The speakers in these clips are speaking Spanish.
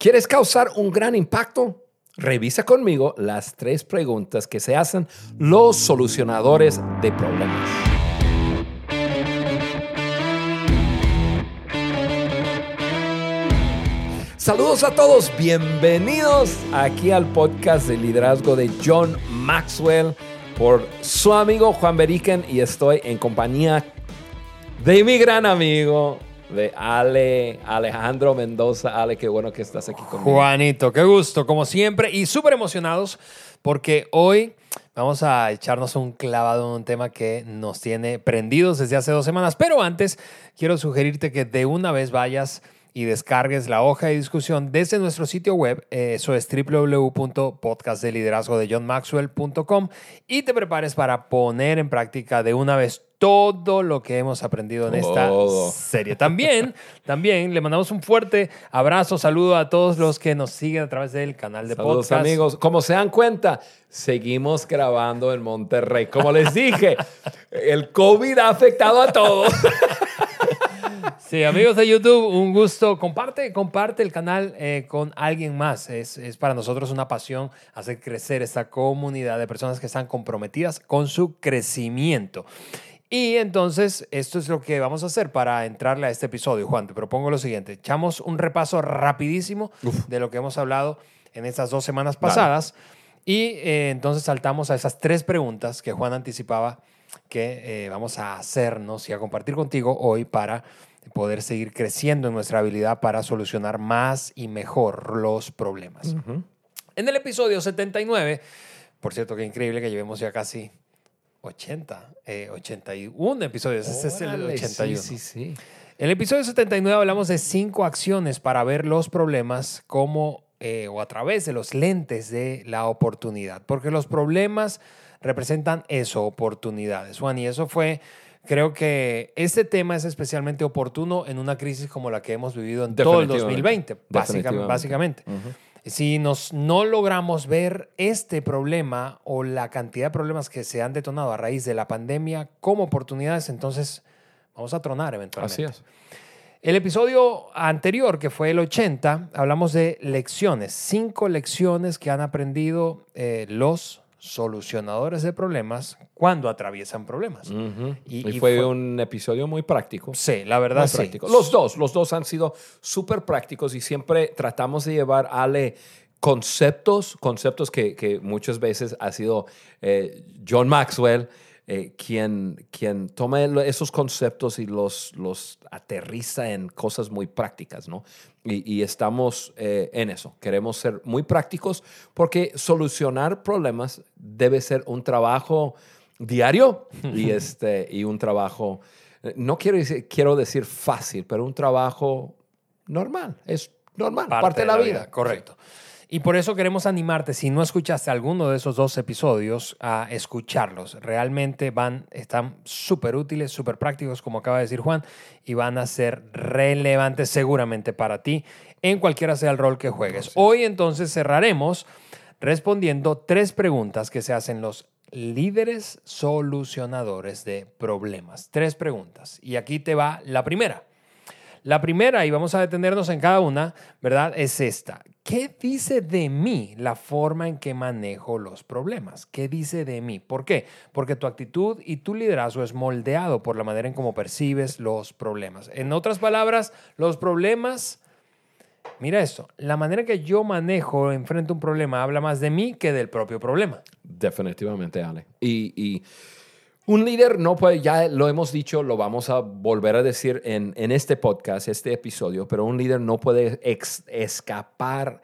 ¿Quieres causar un gran impacto? Revisa conmigo las tres preguntas que se hacen los solucionadores de problemas. Saludos a todos, bienvenidos aquí al podcast de liderazgo de John Maxwell por su amigo Juan Beriken y estoy en compañía de mi gran amigo de Ale, Alejandro Mendoza. Ale, qué bueno que estás aquí conmigo. Juanito, qué gusto, como siempre, y súper emocionados porque hoy vamos a echarnos un clavado en un tema que nos tiene prendidos desde hace dos semanas. Pero antes, quiero sugerirte que de una vez vayas y descargues la hoja de discusión desde nuestro sitio web, eso es www.podcastdeliderazgo de johnmaxwell.com y te prepares para poner en práctica de una vez todo lo que hemos aprendido en esta serie. También, también le mandamos un fuerte abrazo, saludo a todos los que nos siguen a través del canal de Saludos, amigos. Como se dan cuenta, seguimos grabando en Monterrey. Como les dije, el COVID ha afectado a todos. Sí, amigos de YouTube, un gusto. Comparte, comparte el canal eh, con alguien más. Es, es, para nosotros una pasión hacer crecer esta comunidad de personas que están comprometidas con su crecimiento. Y entonces, esto es lo que vamos a hacer para entrarle a este episodio. Juan, te propongo lo siguiente. Echamos un repaso rapidísimo Uf. de lo que hemos hablado en estas dos semanas pasadas. Dale. Y eh, entonces saltamos a esas tres preguntas que Juan anticipaba que eh, vamos a hacernos y a compartir contigo hoy para poder seguir creciendo en nuestra habilidad para solucionar más y mejor los problemas. Uh -huh. En el episodio 79, por cierto, qué increíble que llevemos ya casi 80, eh, 81 episodios. Este es el 81. Sí, sí, sí. En el episodio 79 hablamos de cinco acciones para ver los problemas como eh, o a través de los lentes de la oportunidad, porque los problemas representan eso, oportunidades. Juan, y eso fue creo que este tema es especialmente oportuno en una crisis como la que hemos vivido en todo el 2020, básicamente. básicamente. Uh -huh. Si nos, no logramos ver este problema o la cantidad de problemas que se han detonado a raíz de la pandemia como oportunidades, entonces vamos a tronar eventualmente. Así es. El episodio anterior, que fue el 80, hablamos de lecciones, cinco lecciones que han aprendido eh, los solucionadores de problemas cuando atraviesan problemas. Uh -huh. y, y, fue, fue, un episodio muy práctico. Sí, la verdad muy sí. Práctico. Los dos, los dos han sido súper prácticos y siempre tratamos de llevar Ale conceptos, conceptos que, que muchas veces ha sido eh, John Maxwell, eh, quien, quien toma esos conceptos y los, los aterriza en cosas muy prácticas, ¿no? Y, y estamos eh, en eso. Queremos ser muy prácticos porque solucionar problemas debe ser un trabajo diario y, este, y un trabajo, no quiero decir, quiero decir fácil, pero un trabajo normal. Es normal, parte, parte de la, vida. vida. Correcto. Y por eso queremos animarte, si no escuchaste alguno de esos dos episodios, a escucharlos. Realmente van, están súper útiles, súper prácticos, como acaba de decir Juan, y van a ser relevantes seguramente para ti en cualquiera sea el rol que juegues. Hoy entonces cerraremos respondiendo tres preguntas que se hacen los líderes solucionadores de problemas. Tres preguntas. Y aquí te va la primera. La primera, y vamos a detenernos en cada una, ¿verdad? Es esta. ¿Qué dice de mí la forma en que manejo los problemas? ¿Qué dice de mí? ¿Por qué? Porque tu actitud y tu liderazgo es moldeado por la manera en cómo percibes los problemas. En otras palabras, los problemas, mira esto, la manera que yo manejo, enfrento un problema, habla más de mí que del propio problema. Definitivamente, Ale. Y un líder no puede, ya lo hemos dicho, lo vamos a volver a decir en, en este podcast, este episodio, pero un líder no puede ex, escapar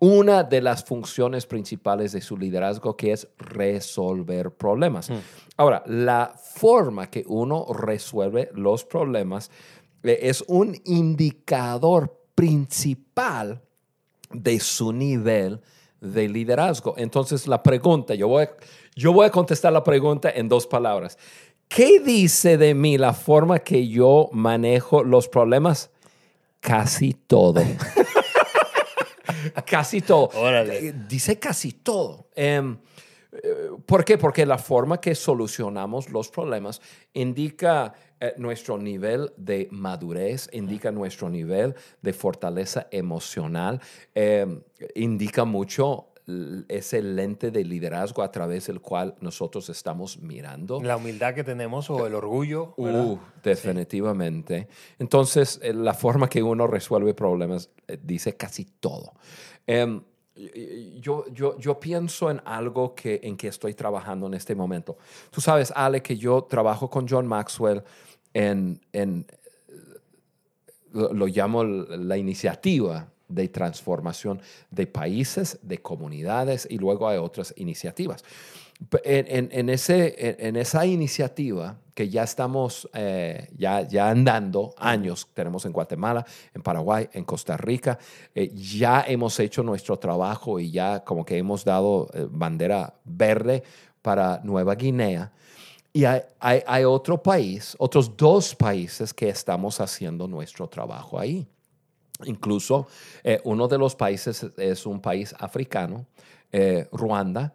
una de las funciones principales de su liderazgo, que es resolver problemas. Mm. Ahora, la forma que uno resuelve los problemas eh, es un indicador principal de su nivel de liderazgo. Entonces, la pregunta, yo voy, yo voy a contestar la pregunta en dos palabras. ¿Qué dice de mí la forma que yo manejo los problemas? Casi todo. casi todo. Órale. Dice casi todo. Um, ¿Por qué? Porque la forma que solucionamos los problemas indica eh, nuestro nivel de madurez, indica nuestro nivel de fortaleza emocional, eh, indica mucho ese lente de liderazgo a través del cual nosotros estamos mirando. La humildad que tenemos o el orgullo. Uh, definitivamente. Entonces, eh, la forma que uno resuelve problemas dice casi todo. Em, yo, yo, yo, pienso en algo que, en que estoy trabajando en este momento. Tú sabes, Ale, que yo trabajo con John Maxwell en, en lo, llamo la iniciativa de transformación de países, de comunidades y luego hay otras iniciativas. En, en, ese, en, esa iniciativa que ya estamos eh, ya, ya andando años, tenemos en Guatemala, en Paraguay, en Costa Rica, eh, ya hemos hecho nuestro trabajo y ya como que hemos dado eh, bandera verde para Nueva Guinea. Y hay, hay, hay, otro país, otros dos países que estamos haciendo nuestro trabajo ahí. Incluso uno de los países es un país africano, Ruanda,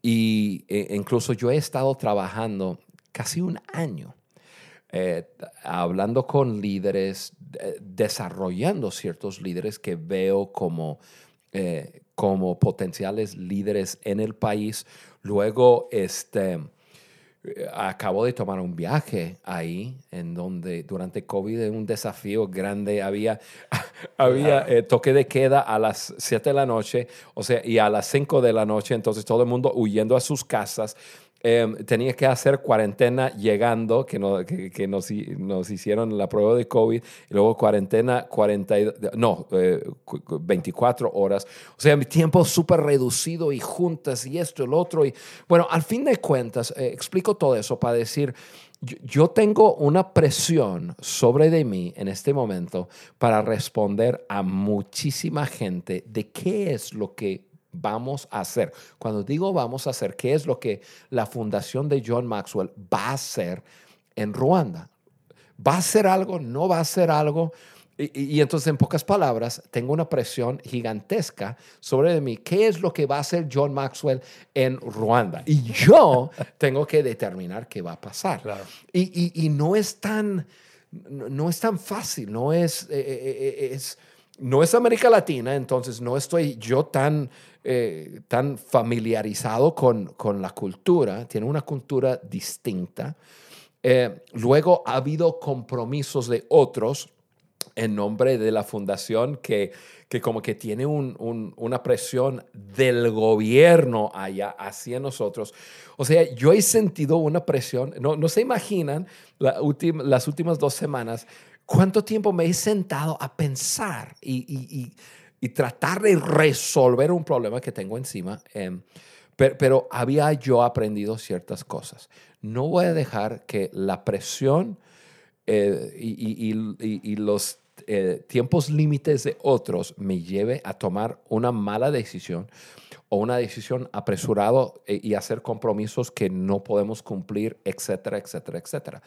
y e, incluso yo he estado trabajando casi un año eh, hablando con líderes, desarrollando ciertos líderes que veo como, eh, como potenciales líderes en el país. Luego, este, eh, acabo de tomar un viaje ahí, en donde durante COVID un desafío grande. Había, había eh, toque de queda a las 7 de la noche, o sea, y a las 5 de la noche, entonces todo el mundo huyendo a sus casas, Em, tenía que hacer cuarentena llegando, que, no, que, nos, nos, hicieron la prueba de COVID, y luego cuarentena 40, no, 24 eh, horas. O sea, mi tiempo súper reducido y juntas y esto, el otro. Y bueno, al fin de cuentas, eh, explico todo eso para decir, yo tengo una presión sobre de mí en este momento para responder a muchísima gente de qué es lo que vamos a hacer. Cuando digo vamos a hacer, ¿qué es lo que la fundación de John Maxwell va a hacer en Ruanda? ¿Va a hacer algo? ¿No va a hacer algo? Y, entonces, en pocas palabras, tengo una presión gigantesca sobre mí. ¿Qué es lo que va a hacer John Maxwell en Ruanda? Y yo tengo que determinar qué va a pasar. Y, no es tan, no, es tan fácil, no es, eh, eh, eh, es, no es América Latina, entonces no estoy yo tan eh, tan familiarizado con, con, la cultura, tiene una cultura distinta. Eh, luego ha habido compromisos de otros en nombre de la fundación que, que como que tiene un, una presión del gobierno allá hacia nosotros. O sea, yo he sentido una presión, no, no se imaginan la las últimas dos semanas cuánto tiempo me he sentado a pensar y tratar de resolver un problema que tengo encima. Em, pero, había yo aprendido ciertas cosas. No voy a dejar que la presión eh, y, los eh, tiempos límites de otros me lleve a tomar una mala decisión o una decisión apresurada eh, y hacer compromisos que no podemos cumplir, etcétera, etcétera, etcétera.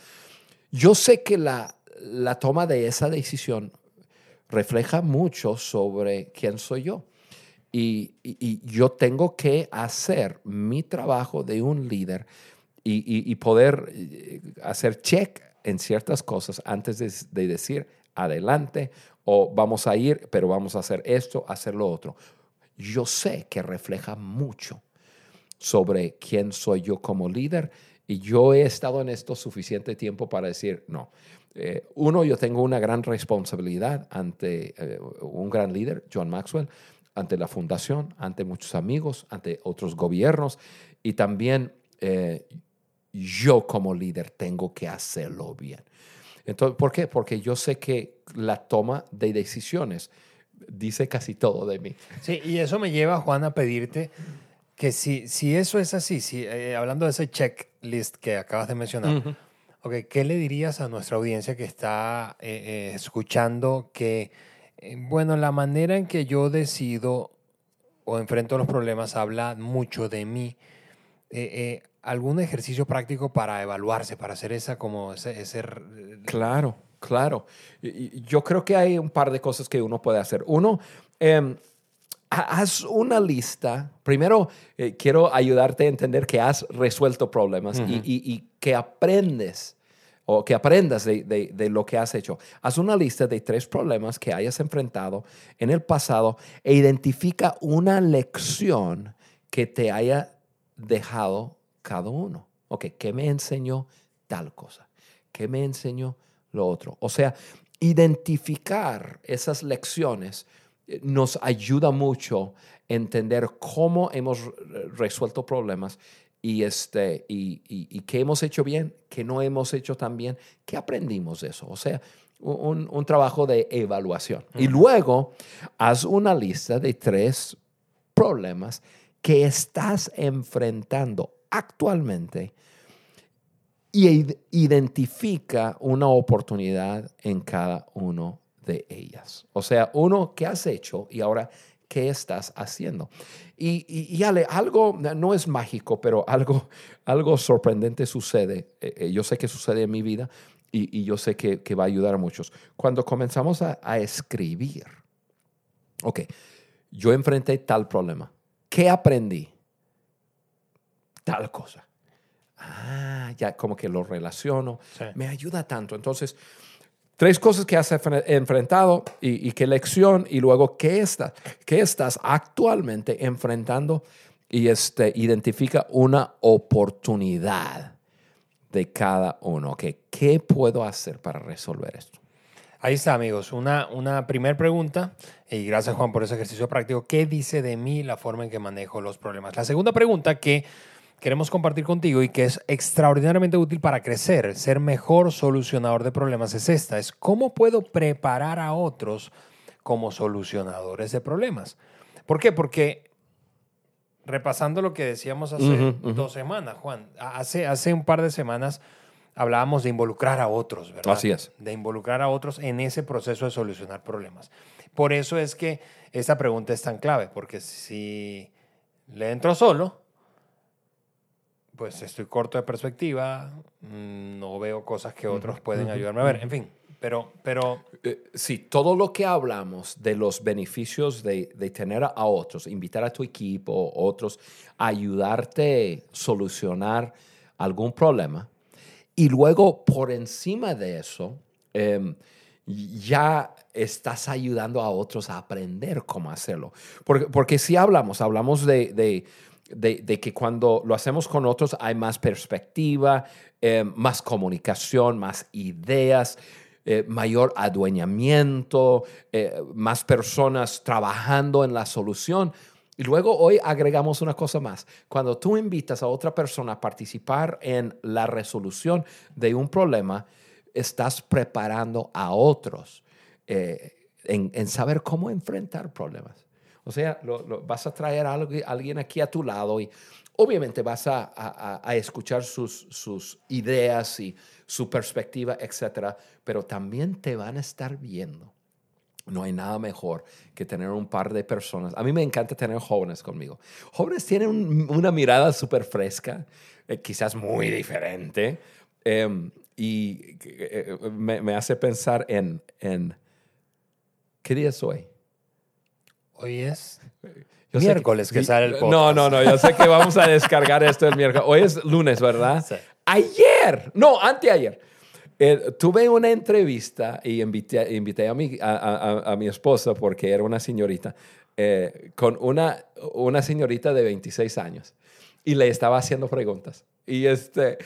Yo sé que la, la toma de esa decisión refleja mucho sobre quién soy yo. Y, yo tengo que hacer mi trabajo de un líder y, poder eh, hacer check en ciertas cosas antes de, decir adelante o vamos a ir, pero vamos a hacer esto, hacer lo otro. Yo sé que refleja mucho sobre quién soy yo como líder y yo he estado en esto suficiente tiempo para decir, no, eh, uno, yo tengo una gran responsabilidad ante eh, un gran líder, John Maxwell, ante la fundación, ante muchos amigos, ante otros gobiernos y también eh, yo como líder tengo que hacerlo bien. Entonces, ¿Por qué? Porque yo sé que la toma de decisiones dice casi todo de mí. Sí, y eso me lleva, Juan, a pedirte que si, si eso es así, si, hablando de ese checklist que acabas de mencionar, ¿qué le dirías a nuestra audiencia que está eh, eh, escuchando que, eh, bueno, la manera en que yo decido o enfrento los problemas habla mucho de mí? ¿Algún ejercicio práctico para evaluarse, para hacer esa como ese... Claro, claro. Yo creo que hay un par de cosas que uno puede hacer. Uno, em, haz una lista. Primero, quiero ayudarte a entender que has resuelto problemas y, y, que aprendes o que aprendas de, de, de, lo que has hecho. Haz una lista de tres problemas que hayas enfrentado en el pasado e identifica una lección que te haya dejado cada uno. Ok, ¿qué me enseñó tal cosa? ¿Qué me enseñó lo otro? O sea, identificar esas lecciones eh, nos ayuda mucho a entender cómo hemos resuelto problemas y, este, y, y, qué hemos hecho bien, qué no hemos hecho tan bien, qué aprendimos de eso. O sea, un, un trabajo de evaluación. Y luego haz una lista de tres problemas que estás enfrentando actualmente y identifica una oportunidad en cada uno de ellas. O sea, uno, ¿qué has hecho? Y ahora, ¿qué estás haciendo? Y, y, algo, no es mágico, pero algo, algo sorprendente sucede. Eh, eh, yo sé que sucede en mi vida y, y yo sé que, que, va a ayudar a muchos. Cuando comenzamos a, a escribir, ok, yo enfrenté tal problema. ¿Qué aprendí? Tal cosa ah, ya como que lo relaciono, me ayuda tanto. Entonces, tres cosas que has enfrentado y, qué lección y luego qué, está, qué estás actualmente enfrentando y este, identifica una oportunidad de cada uno. ¿Qué puedo hacer para resolver esto? Ahí está, amigos. Una, una primera pregunta, y gracias Juan por ese ejercicio práctico. ¿Qué dice de mí la forma en que manejo los problemas? La segunda pregunta que queremos compartir contigo y que es extraordinariamente útil para crecer, ser mejor solucionador de problemas es esta, es cómo puedo preparar a otros como solucionadores de problemas. ¿Por qué? Porque repasando lo que decíamos hace dos semanas, Juan, hace, hace un par de semanas hablábamos de involucrar a otros, ¿verdad? Así es. De involucrar a otros en ese proceso de solucionar problemas. Por eso es que esta pregunta es tan clave, porque si le entro solo, pues estoy corto de perspectiva, mm, no veo cosas que otros pueden ayudarme a ver, en fin, pero... pero eh, sí, todo lo que hablamos de los beneficios de, de, tener a otros, invitar a tu equipo, otros, ayudarte a solucionar algún problema, y luego por encima de eso, em, ya estás ayudando a otros a aprender cómo hacerlo. Porque, porque si hablamos, hablamos de, de de, que cuando lo hacemos con otros hay más perspectiva, eh, más comunicación, más ideas, eh, mayor adueñamiento, eh, más personas trabajando en la solución. Y luego hoy agregamos una cosa más. Cuando tú invitas a otra persona a participar en la resolución de un problema, estás preparando a otros en saber cómo enfrentar problemas. O sea, vas a traer a alguien aquí a tu lado y obviamente vas a, escuchar sus, ideas y su perspectiva, etcétera, pero también te van a estar viendo. No hay nada mejor que tener un par de personas. A mí me encanta tener jóvenes conmigo. Jóvenes tienen una mirada súper fresca, eh, quizás muy diferente, em, y eh, eh, me, hace pensar en, en, ¿qué día es hoy? Hoy es miércoles que, sale el podcast. No, no, no, yo sé que vamos a descargar esto el miércoles. Hoy es lunes, ¿verdad? Sí. Ayer, no, anteayer, eh, tuve una entrevista y invité, invité a, mi, a, a, mi esposa, porque era una señorita, eh, con una, una señorita de 26 años. Y le estaba haciendo preguntas. Y, este,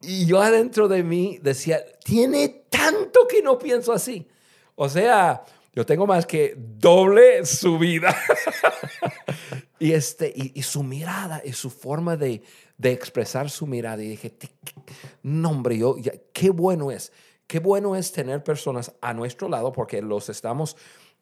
y yo adentro de mí decía, tiene tanto que no pienso así. O sea, yo tengo más que doble su vida. y, este, y, su mirada y su forma de, de, expresar su mirada. Y dije, no, hombre, yo, qué bueno es. Qué bueno es tener personas a nuestro lado porque los estamos,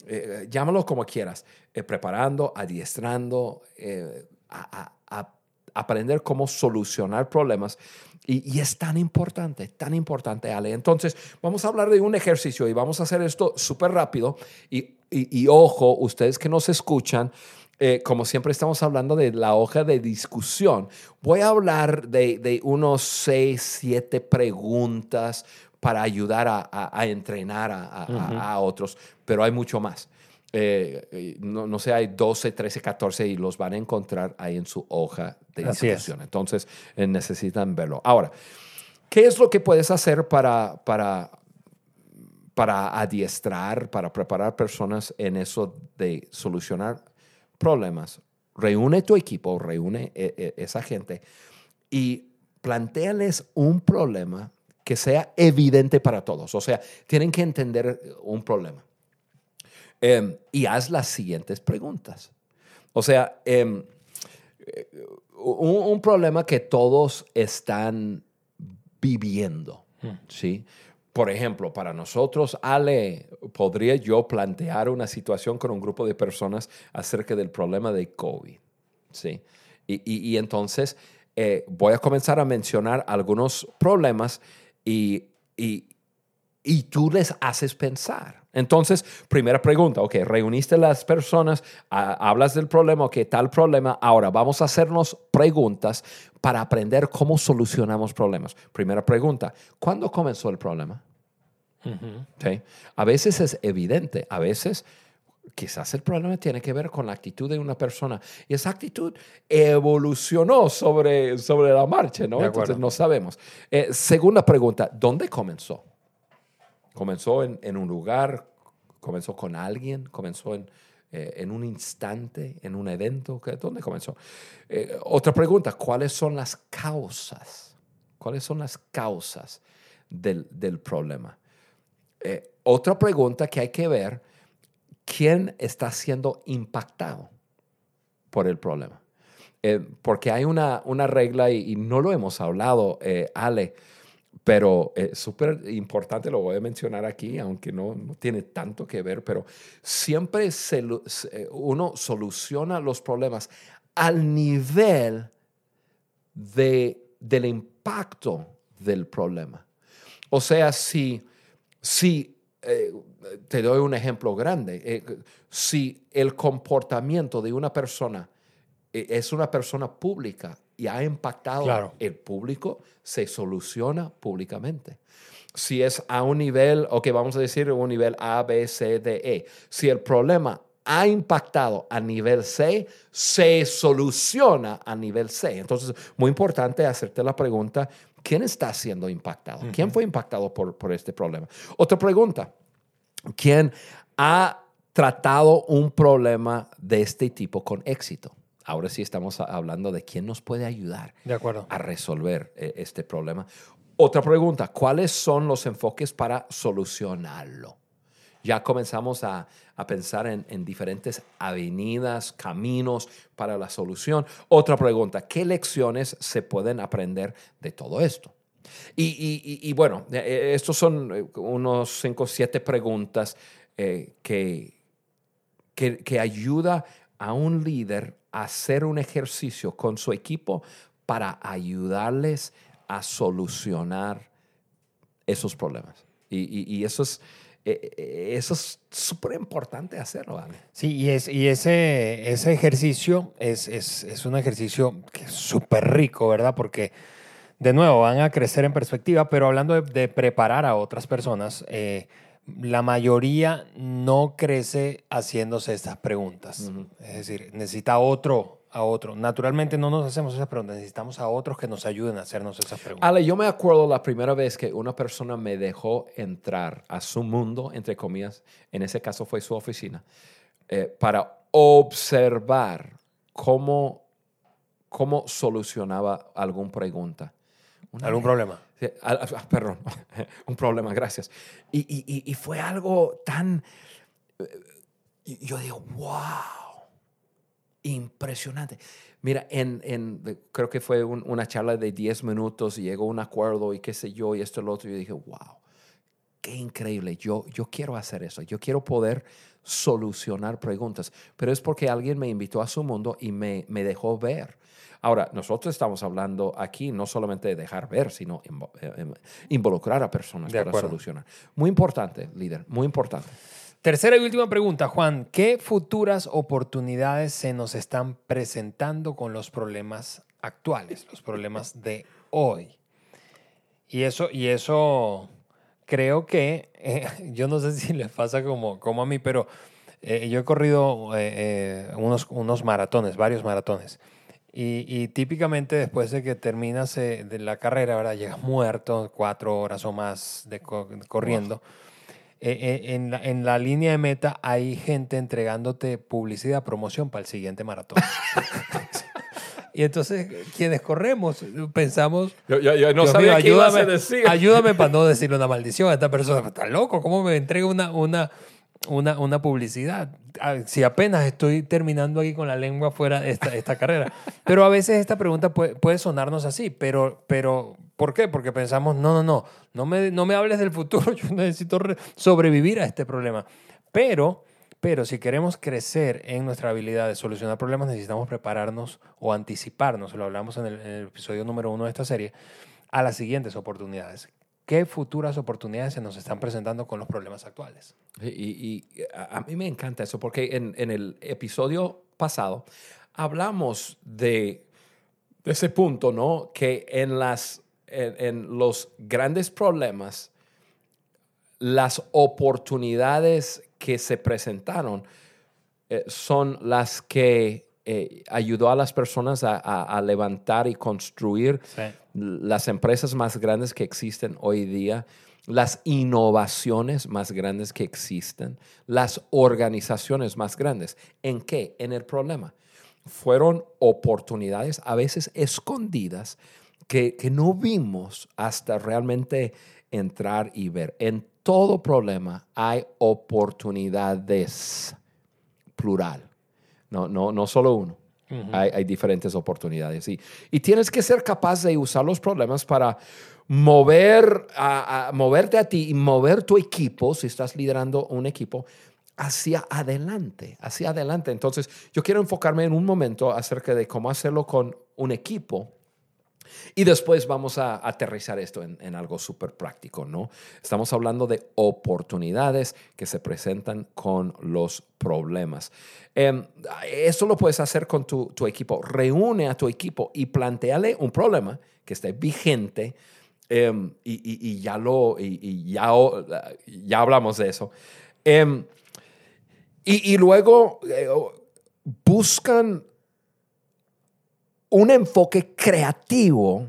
eh, llámalo como quieras, eh, preparando, adiestrando, eh, a, a aprender cómo solucionar problemas. Y, es tan importante, tan importante, Ale. Entonces, vamos a hablar de un ejercicio y vamos a hacer esto súper rápido. Y, y, ojo, ustedes que nos escuchan, eh, como siempre estamos hablando de la hoja de discusión, voy a hablar de, de unos seis, siete preguntas para ayudar a, a, entrenar a, a, otros, pero hay mucho más. Eh, no, no, sé, hay 12, 13, 14 y los van a encontrar ahí en su hoja de discusión. Entonces, eh, necesitan verlo. Ahora, ¿Qué es lo que puedes hacer para, para, para adiestrar, para preparar personas en eso de solucionar problemas? Reúne tu equipo, reúne eh, eh, esa gente y planteales un problema que sea evidente para todos. O sea, tienen que entender un problema. Em, y haz las siguientes preguntas. O sea, em, un, problema que todos están viviendo, hmm. ¿sí? Por ejemplo, para nosotros, Ale, ¿podría yo plantear una situación con un grupo de personas acerca del problema de COVID? ¿Sí? Y, entonces eh, voy a comenzar a mencionar algunos problemas y, y tú les haces pensar. Entonces, primera pregunta, ok, reuniste las personas, hablas del problema, ok, tal problema, ahora vamos a hacernos preguntas para aprender cómo solucionamos problemas. Primera pregunta, ¿cuándo comenzó el problema? A veces es evidente, a veces quizás el problema tiene que ver con la actitud de una persona y esa actitud evolucionó sobre, sobre la marcha, ¿no? Entonces no sabemos. Eh, segunda pregunta, ¿dónde comenzó? Comenzó en, un lugar, comenzó con alguien, comenzó en, eh, en un instante, en un evento. ¿Dónde comenzó? Eh, otra pregunta, ¿cuáles son las causas? ¿Cuáles son las causas del, del problema? Eh, otra pregunta que hay que ver, ¿quién está siendo impactado por el problema? porque hay una, una regla, y, no lo hemos hablado, Ale, pero es súper importante, lo voy a mencionar aquí, aunque no, no tiene tanto que ver, pero siempre se, uno soluciona los problemas al nivel de, del impacto del problema. O sea, si, si eh, te doy un ejemplo grande, eh, si el comportamiento de una persona eh, es una persona pública y ha impactado el público, se soluciona públicamente. Si es a un nivel, o que vamos a decir un nivel A, B, C, D, E, si el problema ha impactado a nivel C, se soluciona a nivel C. Entonces, muy importante hacerte la pregunta, ¿quién está siendo impactado? ¿Quién fue impactado por, por este problema? Otra pregunta, ¿quién ha tratado un problema de este tipo con éxito? Ahora sí estamos hablando de quién nos puede ayudar a resolver eh, este problema. Otra pregunta, ¿cuáles son los enfoques para solucionarlo? Ya comenzamos a, pensar en, diferentes avenidas, caminos para la solución. Otra pregunta, ¿qué lecciones se pueden aprender de todo esto? Y, bueno, eh, eh, estos son unos cinco o siete preguntas que, que, que ayuda a un líder hacer un ejercicio con su equipo para ayudarles a solucionar esos problemas. Y, eso es... Eh, eh, eso es súper importante hacerlo, Sí, y, es, y ese, ese ejercicio es, es, un ejercicio es súper rico, ¿verdad? Porque, de nuevo, van a crecer en perspectiva, pero hablando de, preparar a otras personas, eh, la mayoría no crece haciéndose estas preguntas. Es decir, necesita otro, a otro. Naturalmente no nos hacemos esas preguntas, necesitamos a otros que nos ayuden a hacernos esas preguntas. Ale, yo me acuerdo la primera vez que una persona me dejó entrar a su mundo, entre comillas, en ese caso fue su oficina, eh, para observar cómo, cómo solucionaba alguna pregunta. ¿Algún problema? perdón, un problema, gracias. Y, fue algo tan... Eh, yo digo, wow, impresionante. Mira, en, creo que fue una charla de 10 minutos y llegó un acuerdo y qué sé yo y esto y lo otro. Y yo dije, wow, qué increíble. Yo, yo quiero hacer eso. Yo quiero poder solucionar preguntas. Pero es porque alguien me invitó a su mundo y me, me dejó ver Ahora, nosotros estamos hablando aquí no solamente de dejar ver, sino eh, em, involucrar a personas para solucionar. Muy importante, líder, muy importante. Tercera y última pregunta, Juan. ¿Qué futuras oportunidades se nos están presentando con los problemas actuales, los problemas de hoy? Y eso, y eso creo que, eh, yo no sé si les pasa como, como a mí, pero eh, yo he corrido unos, unos maratones, varios maratones. Y, y típicamente después de que terminas eh, de la carrera, ¿verdad? Llegas muerto, cuatro horas o más de co- corriendo. Eh, eh, en, la, en la línea de meta hay gente entregándote publicidad, promoción para el siguiente maratón. y entonces quienes corremos pensamos, Yo, yo- yo no Dios sabía mío, qué ibas a ayúdame, decir. ayúdame para no decirle una maldición a esta persona. Está loco, ¿cómo me entrega una, una, una, una publicidad? Si apenas estoy terminando aquí con la lengua fuera esta, esta carrera. Pero a veces esta pregunta puede, puede sonarnos así, pero, pero ¿por qué? Porque pensamos, no, no, no, no me, no me hables del futuro, yo necesito re- sobrevivir a este problema. Pero... Pero si queremos crecer en nuestra habilidad de solucionar problemas, necesitamos prepararnos o anticiparnos, lo hablamos en el, en el episodio número uno de esta serie, a las siguientes oportunidades. ¿Qué futuras oportunidades se nos están presentando con los problemas actuales? Y, a, mí me encanta eso porque en, el episodio pasado hablamos de, ese punto, ¿no? Que en, las, en los grandes problemas, las oportunidades que se presentaron eh, son las que eh, ayudó a las personas a, a- a levantar y construir las empresas más grandes que existen hoy día, las innovaciones más grandes que existen, las organizaciones más grandes. ¿En qué? En el problema. Fueron oportunidades a veces escondidas que, que no vimos hasta realmente entrar y ver. En todo problema hay oportunidades, plural. No, no, no solo uno. hay, hay diferentes oportunidades. Y, y tienes que ser capaz de usar los problemas para mover a, a- moverte a ti y mover tu equipo, si estás liderando un equipo, hacia adelante, hacia adelante. Entonces, yo quiero enfocarme en un momento acerca de cómo hacerlo con un equipo. Y después vamos a aterrizar esto en, en algo súper práctico, ¿no? Estamos hablando de oportunidades que se presentan con los problemas. Em, eso lo puedes hacer con tu, tu equipo. Reúne a tu equipo y planteale un problema que esté vigente. em, y, y- ya lo, y, ya, ya hablamos de eso. Y, y luego eh, buscan un enfoque creativo,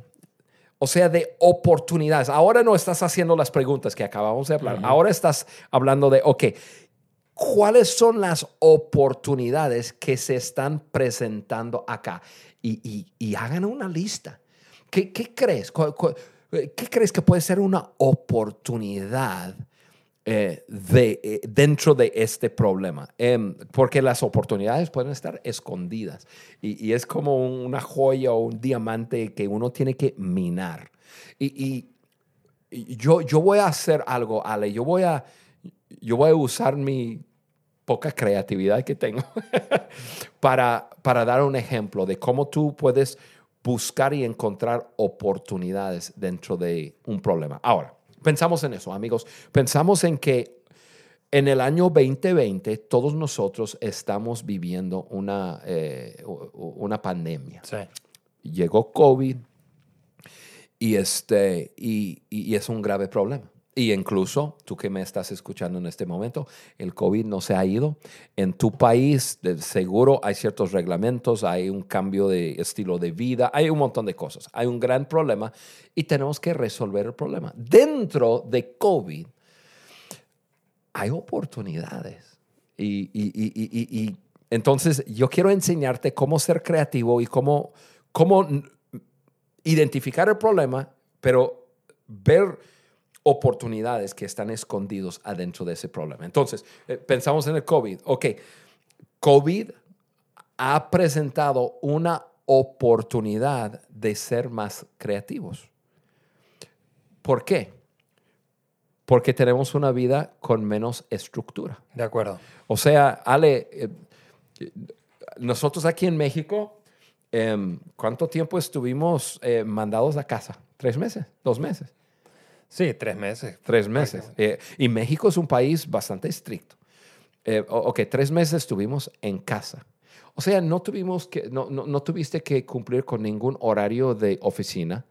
o sea, de oportunidades. Ahora no estás haciendo las preguntas que acabamos de hablar. Ahora estás hablando de, ok, ¿cuáles son las oportunidades que se están presentando acá? Y, y- y hagan una lista. ¿Qué, qué crees? ¿Cu- cu- ¿Qué crees que puede ser una oportunidad? Eh, de, eh, dentro de este problema, Em, porque las oportunidades pueden estar escondidas y, es como una joya o un diamante que uno tiene que minar. Y yo, yo voy a hacer algo, Ale, yo voy a, yo voy a usar mi poca creatividad que tengo para, para dar un ejemplo de cómo tú puedes buscar y encontrar oportunidades dentro de un problema. Ahora, pensamos en eso, amigos. Pensamos en que en el año 2020 todos nosotros estamos viviendo una, eh, una pandemia Sí. llegó COVID y, este, y, y- y es un grave problema. Y incluso tú que me estás escuchando en este momento, el COVID no se ha ido. En tu país, seguro hay ciertos reglamentos, hay un cambio de estilo de vida, hay un montón de cosas. Hay un gran problema y tenemos que resolver el problema. Dentro de COVID hay oportunidades. Y, y- y- y- entonces yo quiero enseñarte cómo ser creativo y cómo, cómo identificar el problema, pero ver oportunidades que están escondidos adentro de ese problema. Entonces, eh, pensamos en el COVID. Ok, COVID ha presentado una oportunidad de ser más creativos. ¿Por qué? Porque tenemos una vida con menos estructura. De acuerdo. O sea, Ale, eh, nosotros aquí en México, em, ¿cuánto tiempo estuvimos eh, mandados a casa? ¿Tres meses? ¿Dos meses? Sí, tres meses. Tres meses. Eh, y México es un país bastante estricto. Eh, ok, tres meses estuvimos en casa. O sea, no, tuvimos que, no, no, no tuviste que cumplir con ningún horario de oficina.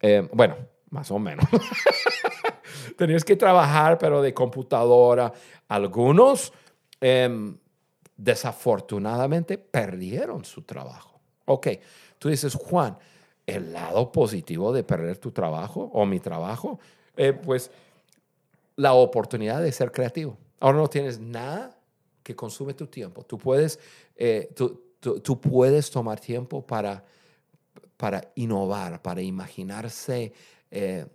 Eh, bueno, más o menos. Tenías que trabajar, pero de computadora. Algunos, em, desafortunadamente, perdieron su trabajo. Ok, tú dices, Juan, el lado positivo de perder tu trabajo o mi trabajo, eh, pues la oportunidad de ser creativo. Ahora no tienes nada que consume tu tiempo. Tú puedes, eh, tú, puedes tomar tiempo para, para innovar, para imaginarse eh,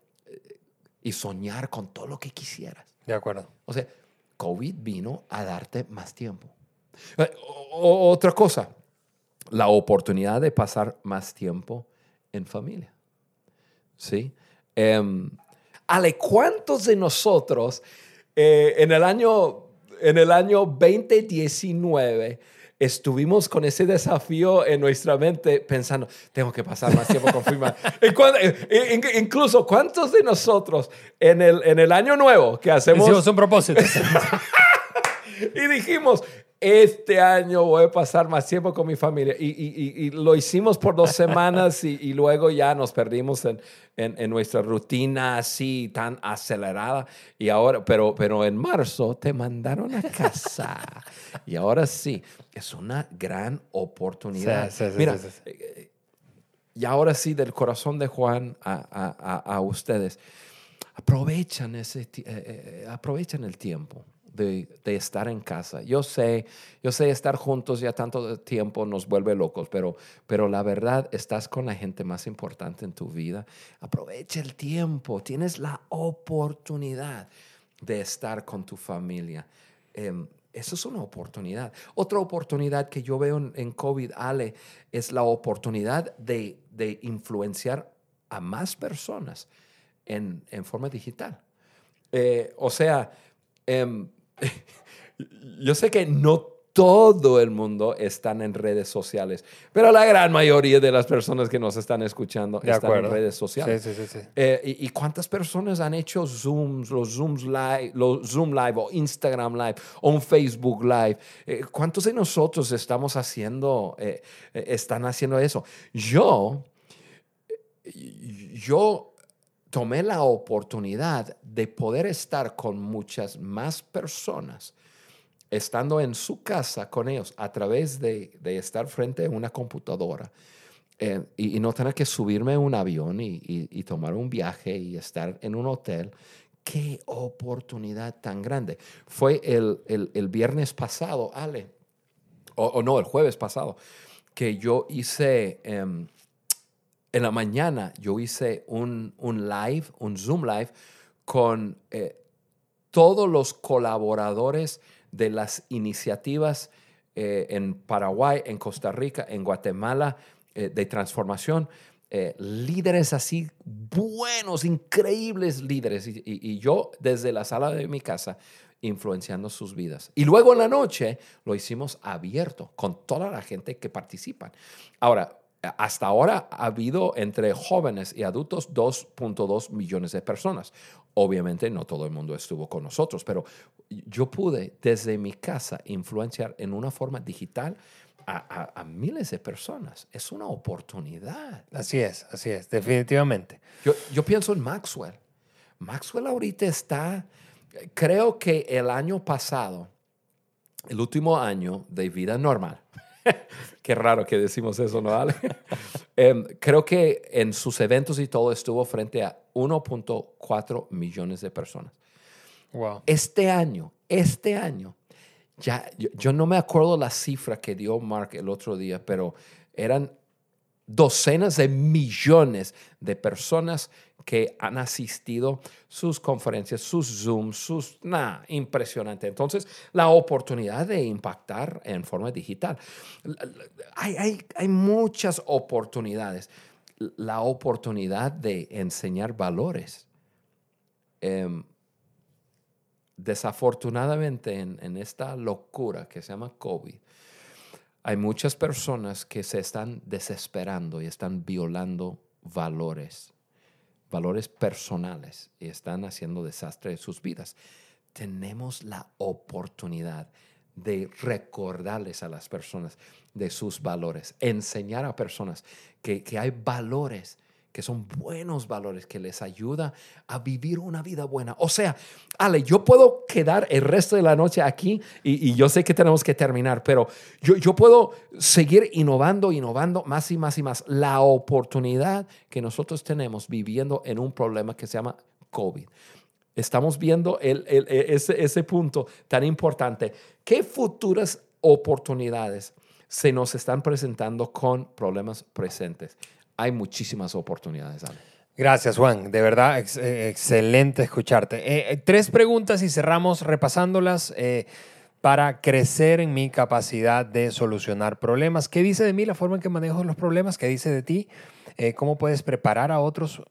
y soñar con todo lo que quisieras. De acuerdo. O sea, COVID vino a darte más tiempo. otra cosa, la oportunidad de pasar más tiempo en familia. ¿Sí? Em, Ale, ¿cuántos de nosotros eh, en, el año, en el año 2019 estuvimos con ese desafío en nuestra mente pensando, tengo que pasar más tiempo con familia? incluso, ¿cuántos de nosotros en el, en el año nuevo que hacemos... Hicimos un propósito. y dijimos, este año voy a pasar más tiempo con mi familia. Y, lo hicimos por dos semanas y, luego ya nos perdimos en, en, nuestra rutina así tan acelerada. Y ahora, pero, pero en marzo te mandaron a casa. y ahora sí, es una gran oportunidad. Mira, eh, y ahora sí, del corazón de Juan a, a, ustedes, aprovechan, ese, eh, eh, aprovechan el tiempo de, estar en casa. Yo sé, yo sé, estar juntos ya tanto tiempo nos vuelve locos, pero, pero la verdad, estás con la gente más importante en tu vida. Aprovecha el tiempo, tienes la oportunidad de estar con tu familia. Em, eso es una oportunidad. Otra oportunidad que yo veo en, COVID, Ale, es la oportunidad de, influenciar a más personas en, forma digital. Eh, o sea, em, yo sé que no todo el mundo están en redes sociales, pero la gran mayoría de las personas que nos están escuchando están en redes sociales. Sí, sí, sí, eh, y, cuántas personas han hecho Zooms, los Zooms Live, los Zoom Live o Instagram Live o un Facebook Live? Eh, ¿Cuántos de nosotros estamos haciendo, eh, están haciendo eso? Yo, yo tomé la oportunidad de poder estar con muchas más personas, estando en su casa con ellos a través de, estar frente a una computadora eh, y, no tener que subirme a un avión y, tomar un viaje y estar en un hotel. Qué oportunidad tan grande. Fue el, viernes pasado, Ale, o, no, el jueves pasado, que yo hice... Em, en la mañana yo hice un, live, un Zoom live con eh, todos los colaboradores de las iniciativas eh, en Paraguay, en Costa Rica, en Guatemala eh, de transformación. líderes así buenos, increíbles líderes. y, yo desde la sala de mi casa influenciando sus vidas. Y luego en la noche lo hicimos abierto con toda la gente que participa. Ahora, hasta ahora ha habido entre jóvenes y adultos 2.2 millones de personas. Obviamente no todo el mundo estuvo con nosotros, pero yo pude desde mi casa influenciar en una forma digital a, miles de personas. Es una oportunidad. Así es, así es, definitivamente. Yo, yo pienso en Maxwell. Maxwell ahorita está, creo que el año pasado, el último año de vida normal, Qué raro que decimos eso, ¿no, Ale? Em, creo que en sus eventos y todo estuvo frente a 1.4 millones de personas. Wow. Este año, este año, ya, yo, no me acuerdo la cifra que dio Mark el otro día, pero eran docenas de millones de personas que han asistido sus conferencias, sus Zooms, sus... Nada, impresionante. Entonces, la oportunidad de impactar en forma digital. Hay, hay, muchas oportunidades. La oportunidad de enseñar valores. Em, desafortunadamente, en, en esta locura que se llama COVID, hay muchas personas que se están desesperando y están violando valores, valores personales y están haciendo desastre de sus vidas. Tenemos la oportunidad de recordarles a las personas de sus valores, enseñar a personas que, hay valores que son buenos valores, que les ayuda a vivir una vida buena. O sea, Ale, yo puedo quedar el resto de la noche aquí y, yo sé que tenemos que terminar, pero yo, yo puedo seguir innovando, innovando más y más y más. La oportunidad que nosotros tenemos viviendo en un problema que se llama COVID. Estamos viendo el, ese, ese punto tan importante. ¿Qué futuras oportunidades se nos están presentando con problemas presentes? Hay muchísimas oportunidades, Ale. Gracias, Juan. De verdad, eh, excelente escucharte. Eh, eh, tres preguntas y cerramos repasándolas para crecer en mi capacidad de solucionar problemas. ¿Qué dice de mí la forma en que manejo los problemas? ¿Qué dice de ti? Cómo puedes preparar a otros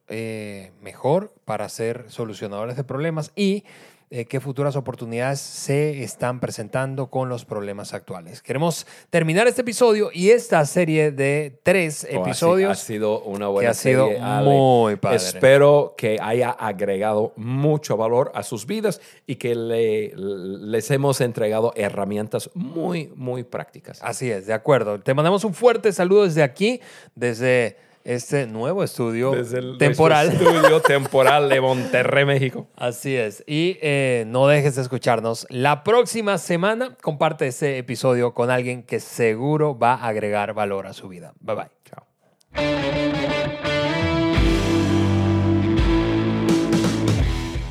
mejor para ser solucionadores de problemas y eh, qué futuras oportunidades se están presentando con los problemas actuales. Queremos terminar este episodio y esta serie de tres oh, episodios. ha, sido una buena que ha sido muy padre. Espero que haya agregado mucho valor a sus vidas y que les hemos entregado herramientas muy, muy prácticas. Así es, de acuerdo. Te mandamos un fuerte saludo desde aquí, desde este nuevo estudio temporal. estudio temporal de Monterrey, México. Así es. Y eh, no dejes de escucharnos. La próxima semana comparte ese episodio con alguien que seguro va a agregar valor a su vida. Bye bye. Chao.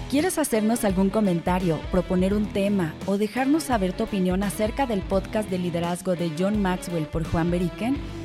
¿Quieres hacernos algún comentario, proponer un tema o dejarnos saber tu opinión acerca del podcast de liderazgo de John Maxwell por Juan Beriken?